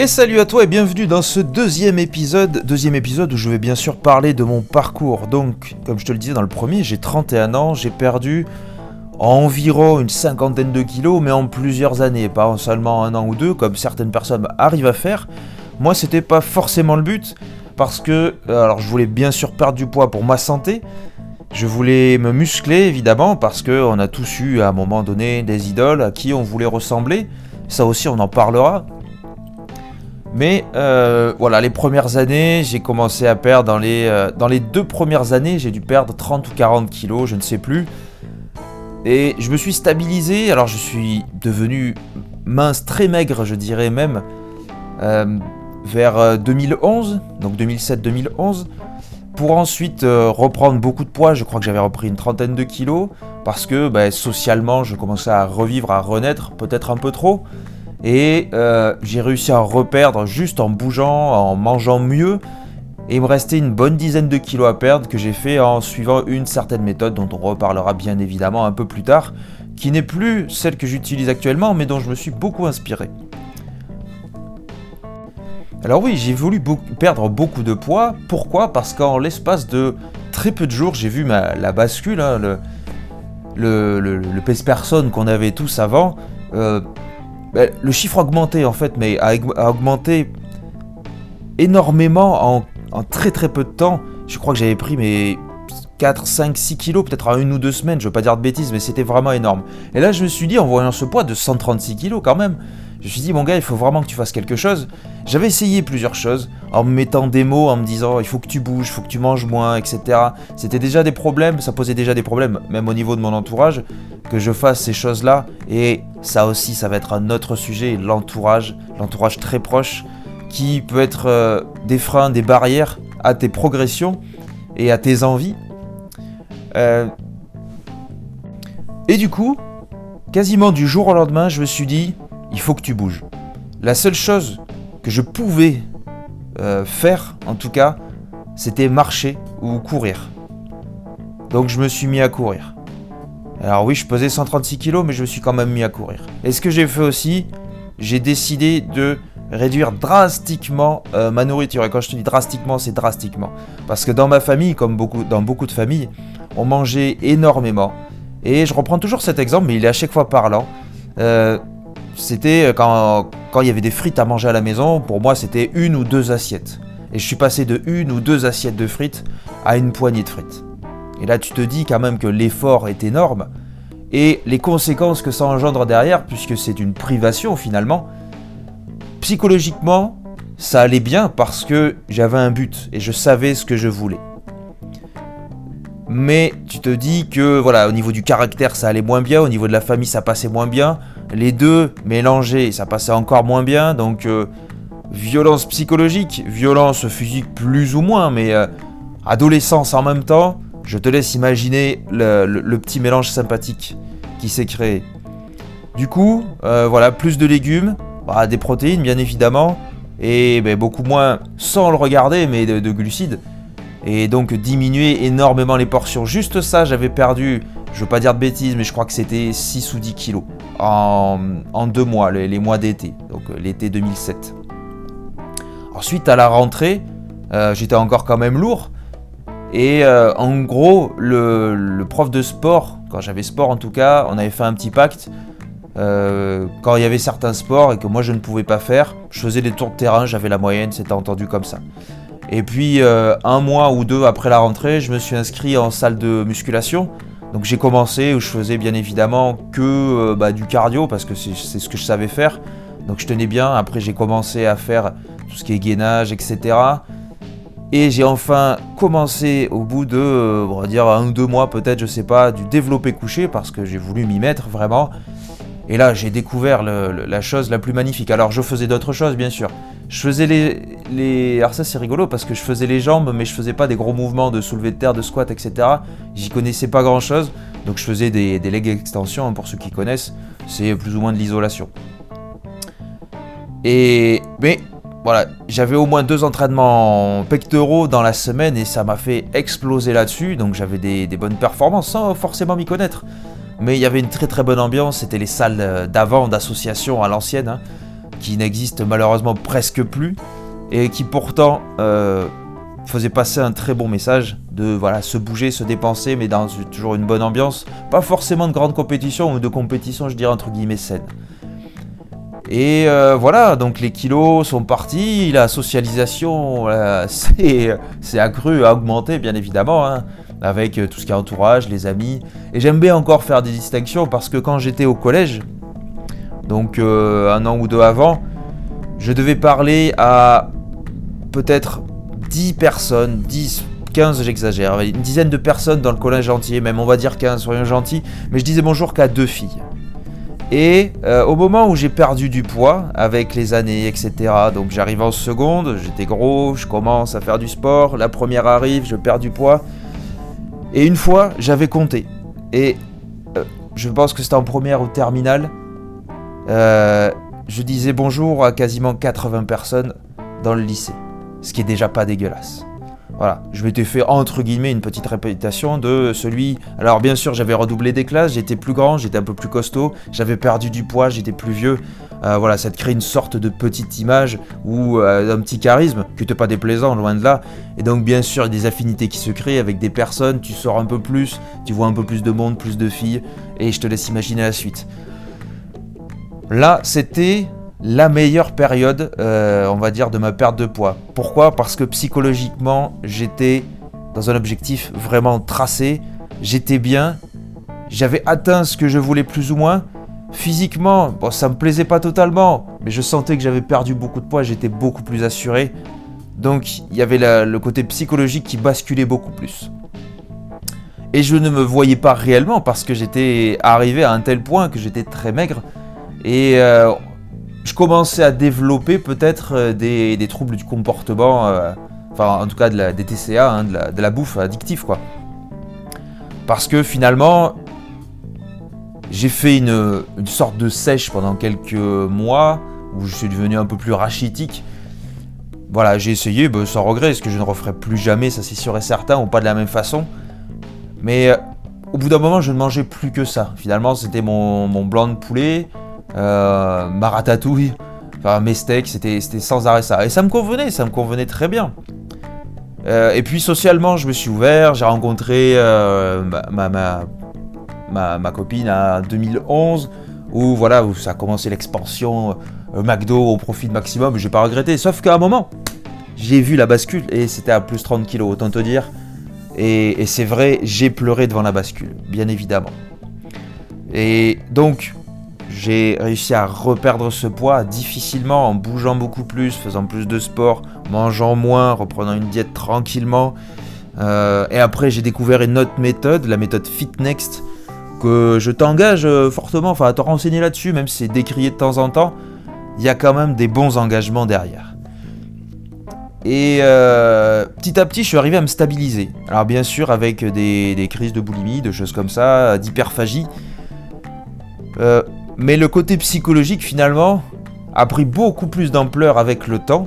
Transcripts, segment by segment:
Et salut à toi et bienvenue dans ce deuxième épisode, deuxième épisode où je vais bien sûr parler de mon parcours. Donc, comme je te le disais dans le premier, j'ai 31 ans, j'ai perdu environ une cinquantaine de kilos, mais en plusieurs années, pas seulement un an ou deux, comme certaines personnes arrivent à faire. Moi, c'était pas forcément le but, parce que, euh, alors, je voulais bien sûr perdre du poids pour ma santé. Je voulais me muscler, évidemment, parce qu'on a tous eu à un moment donné des idoles à qui on voulait ressembler. Ça aussi, on en parlera. Mais euh, voilà, les premières années, j'ai commencé à perdre dans les, euh, dans les deux premières années, j'ai dû perdre 30 ou 40 kilos, je ne sais plus. Et je me suis stabilisé, alors je suis devenu mince, très maigre, je dirais même, euh, vers 2011, donc 2007-2011, pour ensuite reprendre beaucoup de poids. Je crois que j'avais repris une trentaine de kilos, parce que ben, socialement, je commençais à revivre, à renaître, peut-être un peu trop. Et euh, j'ai réussi à reperdre juste en bougeant, en mangeant mieux. Et il me restait une bonne dizaine de kilos à perdre que j'ai fait en suivant une certaine méthode dont on reparlera bien évidemment un peu plus tard, qui n'est plus celle que j'utilise actuellement mais dont je me suis beaucoup inspiré. Alors oui, j'ai voulu perdre beaucoup de poids. Pourquoi? Parce qu'en l'espace de très peu de jours, j'ai vu la bascule, hein, le, le, le, qu'on avait tous avant. Euh, le chiffre a augmenté en fait, mais a, augmenté énormément en, très très peu de temps. Je crois que j'avais pris mes 4, 5, 6 kilos, peut-être en une ou deux semaines, je veux pas dire de bêtises, mais c'était vraiment énorme. Et là, je me suis dit, en voyant ce poids de 136 kilos quand même, je me suis dit, mon gars, il faut vraiment que tu fasses quelque chose. J'avais essayé plusieurs choses, en me mettant des mots, en me disant, il faut que tu bouges, il faut que tu manges moins, etc. C'était déjà des problèmes, ça posait déjà des problèmes, même au niveau de mon entourage, que je fasse ces choses-là. Et ça aussi, ça va être un autre sujet, l'entourage, l'entourage très proche, qui peut être euh, des freins, des barrières à tes progressions et à tes envies. Euh, et du coup, quasiment du jour au lendemain, je me suis dit, il faut que tu bouges. La seule chose que je pouvais euh, faire, en tout cas, c'était marcher ou courir. Donc je me suis mis à courir. Alors oui, je pesais 136 kg, mais je me suis quand même mis à courir. Et ce que j'ai fait aussi, j'ai décidé de réduire drastiquement euh, ma nourriture. Et quand je te dis drastiquement, c'est drastiquement. Parce que dans ma famille, comme beaucoup, dans beaucoup de familles, on mangeait énormément. Et je reprends toujours cet exemple, mais il est à chaque fois parlant. Euh, c'était quand, quand il y avait des frites à manger à la maison, pour moi c'était une ou deux assiettes. Et je suis passé de une ou deux assiettes de frites à une poignée de frites. Et là tu te dis quand même que l'effort est énorme et les conséquences que ça engendre derrière, puisque c'est une privation finalement, psychologiquement ça allait bien parce que j'avais un but et je savais ce que je voulais. Mais tu te dis que voilà, au niveau du caractère ça allait moins bien, au niveau de la famille ça passait moins bien, les deux mélangés, ça passait encore moins bien. Donc, euh, violence psychologique, violence physique plus ou moins, mais euh, adolescence en même temps. Je te laisse imaginer le, petit mélange sympathique qui s'est créé. Du coup, euh, voilà, plus de légumes, bah, des protéines bien évidemment, et ben, beaucoup moins, sans le regarder, mais de glucides. Et donc diminuer énormément les portions. Juste ça, j'avais perdu je veux pas dire de bêtises, mais je crois que c'était 6 ou 10 kilos en, deux mois, les, mois d'été, donc euh, l'été 2007. Ensuite, à la rentrée, euh, j'étais encore quand même lourd. Et euh, en gros, le, prof de sport, quand j'avais sport en tout cas, on avait fait un petit pacte. quand il y avait certains sports et que moi je ne pouvais pas faire, je faisais des tours de terrain, j'avais la moyenne, c'était entendu comme ça. Et puis un mois ou deux après la rentrée, je me suis inscrit en salle de musculation donc j'ai commencé où je faisais bien évidemment que euh, bah, du cardio parce que c'est ce que je savais faire. Donc je tenais bien. Après j'ai commencé à faire tout ce qui est gainage, etc. Et j'ai enfin commencé au bout de, euh, on va dire un ou deux mois peut-être, je sais pas, du développé couché parce que j'ai voulu m'y mettre vraiment. Et là, j'ai découvert la chose la plus magnifique. Alors, je faisais d'autres choses, bien sûr. Je faisais les, les... Alors ça, c'est rigolo parce que je faisais les jambes, mais je faisais pas des gros mouvements de soulevé de terre, de squat, etc. J'y connaissais pas grand-chose. Donc, je faisais des, des leg extensions, pour ceux qui connaissent. C'est plus ou moins de l'isolation. Et... Mais... Voilà, j'avais au moins deux entraînements pectoraux dans la semaine et ça m'a fait exploser là-dessus. Donc j'avais des bonnes performances sans forcément m'y connaître. Mais il y avait une très très bonne ambiance, c'était les salles euh, d'avant d'association à l'ancienne. Hein. qui n'existe malheureusement presque plus, et qui pourtant euh, faisait passer un très bon message de voilà se bouger, se dépenser, mais dans toujours une bonne ambiance. Pas forcément de grande compétition ou de compétition, je dirais entre guillemets saine. Et euh, voilà, donc les kilos sont partis, la socialisation c'est accru, a augmenté bien évidemment, hein, avec tout ce qui est entourage, les amis. Et j'aime bien encore faire des distinctions parce que quand j'étais au collège, donc euh, un an ou deux avant, je devais parler à peut-être 10 personnes, 10, 15 j'exagère, une dizaine de personnes dans le collège entier, même on va dire 15, soyons gentils, mais je disais bonjour qu'à deux filles. Et euh, au moment où j'ai perdu du poids, avec les années, etc., donc j'arrive en seconde, j'étais gros, je commence à faire du sport, la première arrive, je perds du poids. Et une fois, j'avais compté. Et euh, je pense que c'était en première ou terminale. Euh, je disais bonjour à quasiment 80 personnes dans le lycée. Ce qui est déjà pas dégueulasse. Voilà, je m'étais fait entre guillemets une petite répétition de celui. Alors bien sûr, j'avais redoublé des classes, j'étais plus grand, j'étais un peu plus costaud, j'avais perdu du poids, j'étais plus vieux. Euh, voilà, ça te crée une sorte de petite image ou euh, un petit charisme qui n'était pas déplaisant, loin de là. Et donc bien sûr, il y a des affinités qui se créent avec des personnes, tu sors un peu plus, tu vois un peu plus de monde, plus de filles, et je te laisse imaginer la suite. Là, c'était la meilleure période, euh, on va dire, de ma perte de poids. Pourquoi? Parce que psychologiquement, j'étais dans un objectif vraiment tracé, j'étais bien, j'avais atteint ce que je voulais plus ou moins. Physiquement, bon, ça me plaisait pas totalement, mais je sentais que j'avais perdu beaucoup de poids, j'étais beaucoup plus assuré. Donc il y avait le côté psychologique qui basculait beaucoup plus. Et je ne me voyais pas réellement parce que j'étais arrivé à un tel point que j'étais très maigre. Et euh, je commençais à développer peut-être euh, des, troubles du comportement, euh, enfin en tout cas des TCA, hein, de, la, bouffe addictive quoi. Parce que finalement, j'ai fait une, sorte de sèche pendant quelques mois où je suis devenu un peu plus rachitique. Voilà, j'ai essayé bah, sans regret, ce que je ne referai plus jamais, ça c'est sûr et certain, ou pas de la même façon. Mais euh, au bout d'un moment, je ne mangeais plus que ça. Finalement, c'était mon blanc de poulet, euh, ma ratatouille, enfin mes steaks, c'était sans arrêt ça. Et ça me convenait, ça me convenait très bien. Euh, et puis socialement, je me suis ouvert, j'ai rencontré euh, ma, copine en 2011, où voilà, ça a commencé l'expansion McDo au profit maximum, j'ai pas regretté. Sauf qu'à un moment, j'ai vu la bascule et c'était à plus 30 kilos, autant te dire. Et c'est vrai, j'ai pleuré devant la bascule, bien évidemment. Et donc, j'ai réussi à reperdre ce poids difficilement en bougeant beaucoup plus, faisant plus de sport, mangeant moins, reprenant une diète tranquillement. Euh, et après, j'ai découvert une autre méthode, la méthode FitNext, que je t'engage euh, fortement enfin, à te renseigner là-dessus, même si c'est décrié de temps en temps. Il y a quand même des bons engagements derrière. Et euh, petit à petit, je suis arrivé à me stabiliser. Alors bien sûr, avec des, des crises de boulimie, de choses comme ça, d'hyperphagie. Euh, mais le côté psychologique, finalement, a pris beaucoup plus d'ampleur avec le temps.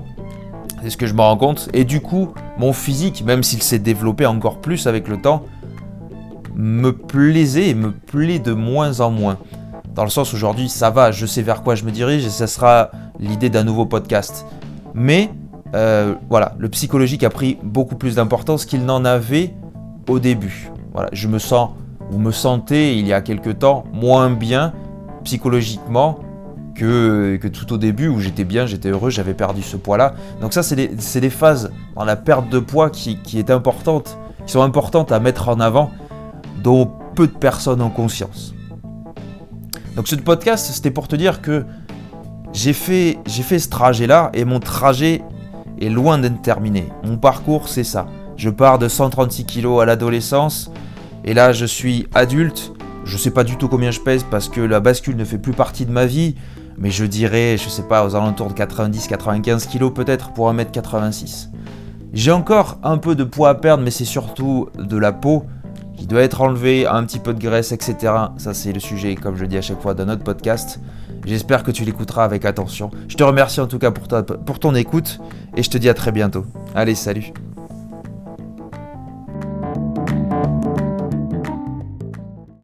C'est ce que je me rends compte. Et du coup, mon physique, même s'il s'est développé encore plus avec le temps, me plaisait et me plaît de moins en moins. Dans le sens aujourd'hui, ça va, je sais vers quoi je me dirige et ça sera l'idée d'un nouveau podcast. Mais euh, voilà, le psychologique a pris beaucoup plus d'importance qu'il n'en avait au début. Voilà, je me sens ou me sentais il y a quelque temps moins bien psychologiquement que, tout au début où j'étais bien, j'étais heureux, j'avais perdu ce poids-là. Donc ça, c'est des, des, phases dans la perte de poids qui, qui, est importante, qui sont importantes à mettre en avant, dont peu de personnes ont conscience. Donc ce podcast, c'était pour te dire que j'ai fait, j'ai fait ce trajet-là et mon trajet est loin d'être terminé. Mon parcours, c'est ça. Je pars de 136 kg à l'adolescence et là, je suis adulte je sais pas du tout combien je pèse parce que la bascule ne fait plus partie de ma vie, mais je dirais, je sais pas, aux alentours de 90-95 kg peut-être pour 1m86. J'ai encore un peu de poids à perdre, mais c'est surtout de la peau qui doit être enlevée, un petit peu de graisse, etc. Ça, c'est le sujet, comme je dis à chaque fois, d'un autre podcast. J'espère que tu l'écouteras avec attention. Je te remercie en tout cas pour, pour ton écoute et je te dis à très bientôt. Allez, salut